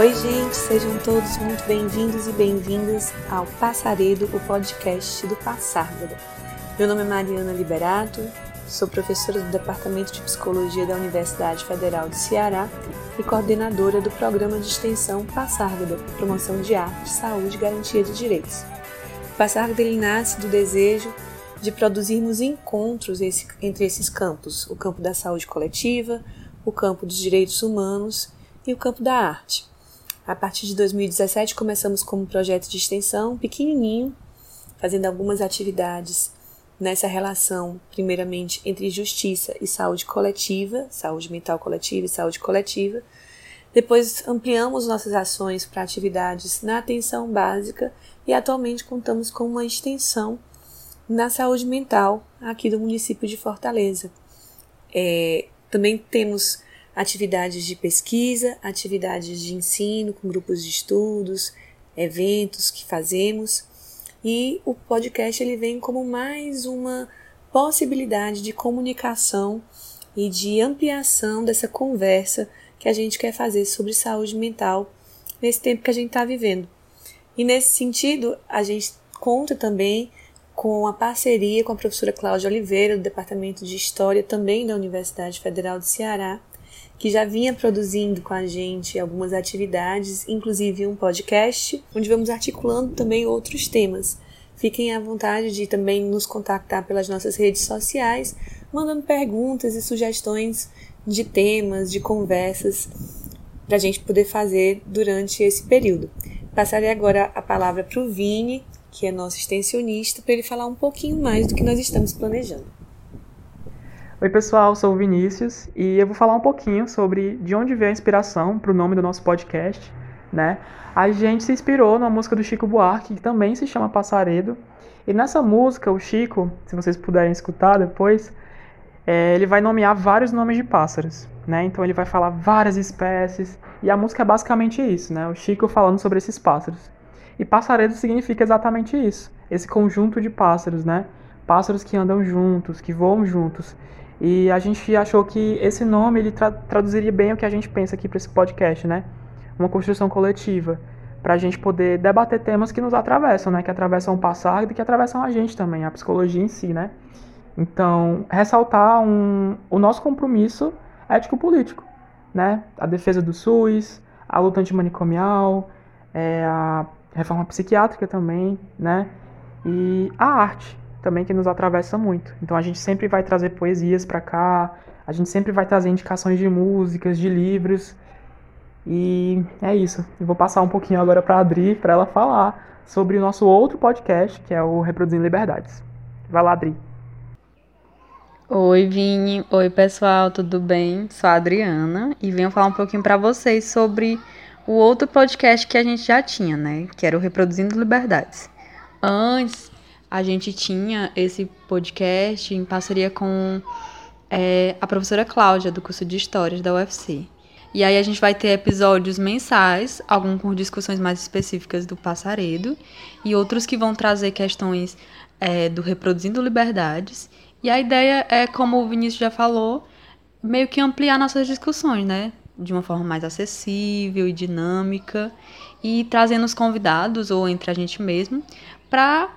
Oi, gente, sejam todos muito bem-vindos e bem-vindas ao Passaredo, o podcast do Passárgada. Meu nome é Mariana Liberato, sou professora do Departamento de Psicologia da Universidade Federal de Ceará e coordenadora do programa de extensão Passárgada, Promoção de Arte, Saúde e Garantia de Direitos. O Passárgada ele nasce do desejo de produzirmos encontros entre esses campos, o campo da saúde coletiva, o campo dos direitos humanos e o campo da arte. A partir de 2017 começamos como projeto de extensão pequenininho, fazendo algumas atividades nessa relação, primeiramente entre justiça e saúde coletiva, saúde mental coletiva e saúde coletiva. Depois ampliamos nossas ações para atividades na atenção básica e atualmente contamos com uma extensão na saúde mental aqui do município de Fortaleza. É, também temos atividades de pesquisa, atividades de ensino com grupos de estudos, eventos que fazemos e o podcast ele vem como mais uma possibilidade de comunicação e de ampliação dessa conversa que a gente quer fazer sobre saúde mental nesse tempo que a gente está vivendo. E nesse sentido, a gente conta também com a parceria com a professora Cláudia Oliveira, do Departamento de História, também da Universidade Federal do Ceará, que já vinha produzindo com a gente algumas atividades, inclusive um podcast, onde vamos articulando também outros temas. Fiquem à vontade de também nos contactar pelas nossas redes sociais, mandando perguntas e sugestões de temas, de conversas, para a gente poder fazer durante esse período. Passarei agora a palavra para o Vini, que é nosso extensionista, para ele falar um pouquinho mais do que nós estamos planejando. Oi, pessoal, sou o Vinícius e eu vou falar um pouquinho sobre de onde veio a inspiração para o nome do nosso podcast, né? A gente se inspirou numa música do Chico Buarque, que também se chama Passaredo. E nessa música, o Chico, se vocês puderem escutar depois, é, ele vai nomear vários nomes de pássaros, né? Então ele vai falar várias espécies e a música é basicamente isso, né? O Chico falando sobre esses pássaros. E passaredo significa exatamente isso, esse conjunto de pássaros, né? Pássaros que andam juntos, que voam juntos. E a gente achou que esse nome ele tra traduziria bem o que a gente pensa aqui para esse podcast, né? Uma construção coletiva, para a gente poder debater temas que nos atravessam, né? Que atravessam o passado e que atravessam a gente também, a psicologia em si, né? Então, ressaltar um, o nosso compromisso ético-político, né? A defesa do SUS, a luta antimanicomial, é, a reforma psiquiátrica também, né? E a arte, também que nos atravessa muito. Então a gente sempre vai trazer poesias para cá, a gente sempre vai trazer indicações de músicas, de livros. E é isso. Eu vou passar um pouquinho agora para a Adri, para ela falar sobre o nosso outro podcast, que é o Reproduzindo Liberdades. Vai lá, Adri. Oi, Vini. Oi, pessoal, tudo bem? Sou a Adriana e venho falar um pouquinho para vocês sobre o outro podcast que a gente já tinha, né? Que era o Reproduzindo Liberdades. Antes a gente tinha esse podcast em parceria com é, a professora Cláudia, do curso de Histórias da UFC. E aí a gente vai ter episódios mensais, alguns com discussões mais específicas do passaredo, e outros que vão trazer questões é, do Reproduzindo Liberdades. E a ideia é, como o Vinícius já falou, meio que ampliar nossas discussões, né? De uma forma mais acessível e dinâmica, e trazendo os convidados, ou entre a gente mesmo, para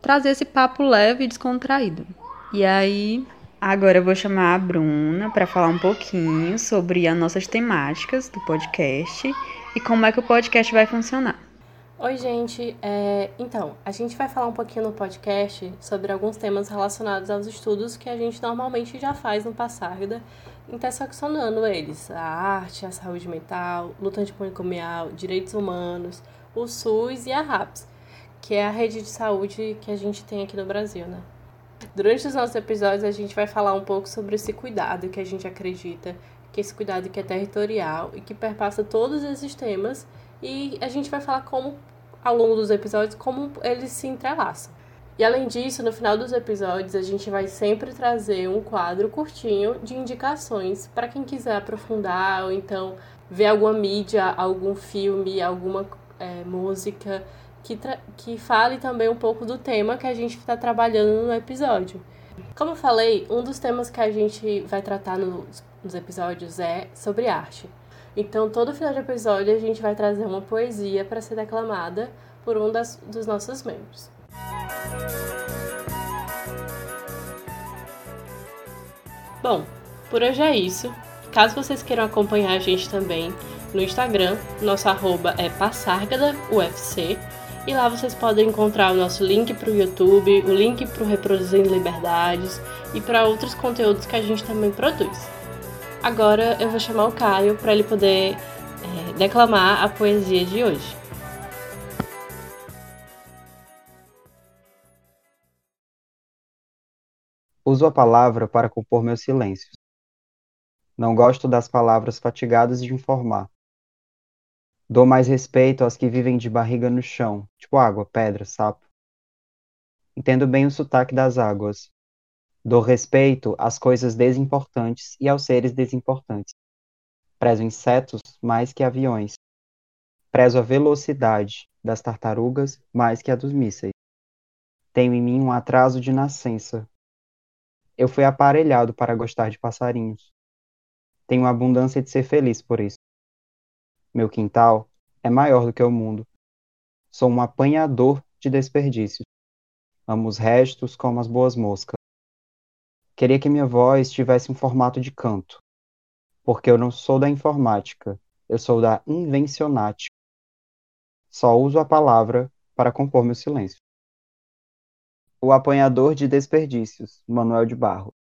trazer esse papo leve e descontraído. E aí, agora eu vou chamar a Bruna para falar um pouquinho sobre as nossas temáticas do podcast e como é que o podcast vai funcionar. Oi, gente. É, então, a gente vai falar um pouquinho no podcast sobre alguns temas relacionados aos estudos que a gente normalmente já faz no Passarda, interseccionando eles: a arte, a saúde mental, luta antimanicomial, direitos humanos, o SUS e a RAPS que é a rede de saúde que a gente tem aqui no Brasil, né? Durante os nossos episódios a gente vai falar um pouco sobre esse cuidado que a gente acredita, que esse cuidado que é territorial e que perpassa todos esses temas e a gente vai falar como ao longo dos episódios como eles se entrelaçam. E além disso, no final dos episódios, a gente vai sempre trazer um quadro curtinho de indicações para quem quiser aprofundar ou então ver alguma mídia, algum filme, alguma é, música que, que fale também um pouco do tema que a gente está trabalhando no episódio. Como eu falei, um dos temas que a gente vai tratar nos, nos episódios é sobre arte. Então, todo final de episódio a gente vai trazer uma poesia para ser declamada por um das, dos nossos membros. Bom, por hoje é isso. Caso vocês queiram acompanhar a gente também no Instagram, nosso arroba é passargadaufc e lá vocês podem encontrar o nosso link para o YouTube, o link para o Reproduzindo Liberdades e para outros conteúdos que a gente também produz. Agora eu vou chamar o Caio para ele poder é, declamar a poesia de hoje. Uso a palavra para compor meus silêncios. Não gosto das palavras fatigadas de informar. Dou mais respeito aos que vivem de barriga no chão, tipo água, pedra, sapo. Entendo bem o sotaque das águas. Dou respeito às coisas desimportantes e aos seres desimportantes. Prezo insetos mais que aviões. Prezo a velocidade das tartarugas mais que a dos mísseis. Tenho em mim um atraso de nascença. Eu fui aparelhado para gostar de passarinhos. Tenho abundância de ser feliz por isso. Meu quintal é maior do que o mundo. Sou um apanhador de desperdícios. Amo os restos como as boas moscas. Queria que minha voz tivesse um formato de canto, porque eu não sou da informática, eu sou da invencionática. Só uso a palavra para compor meu silêncio. O apanhador de desperdícios, Manuel de Barro.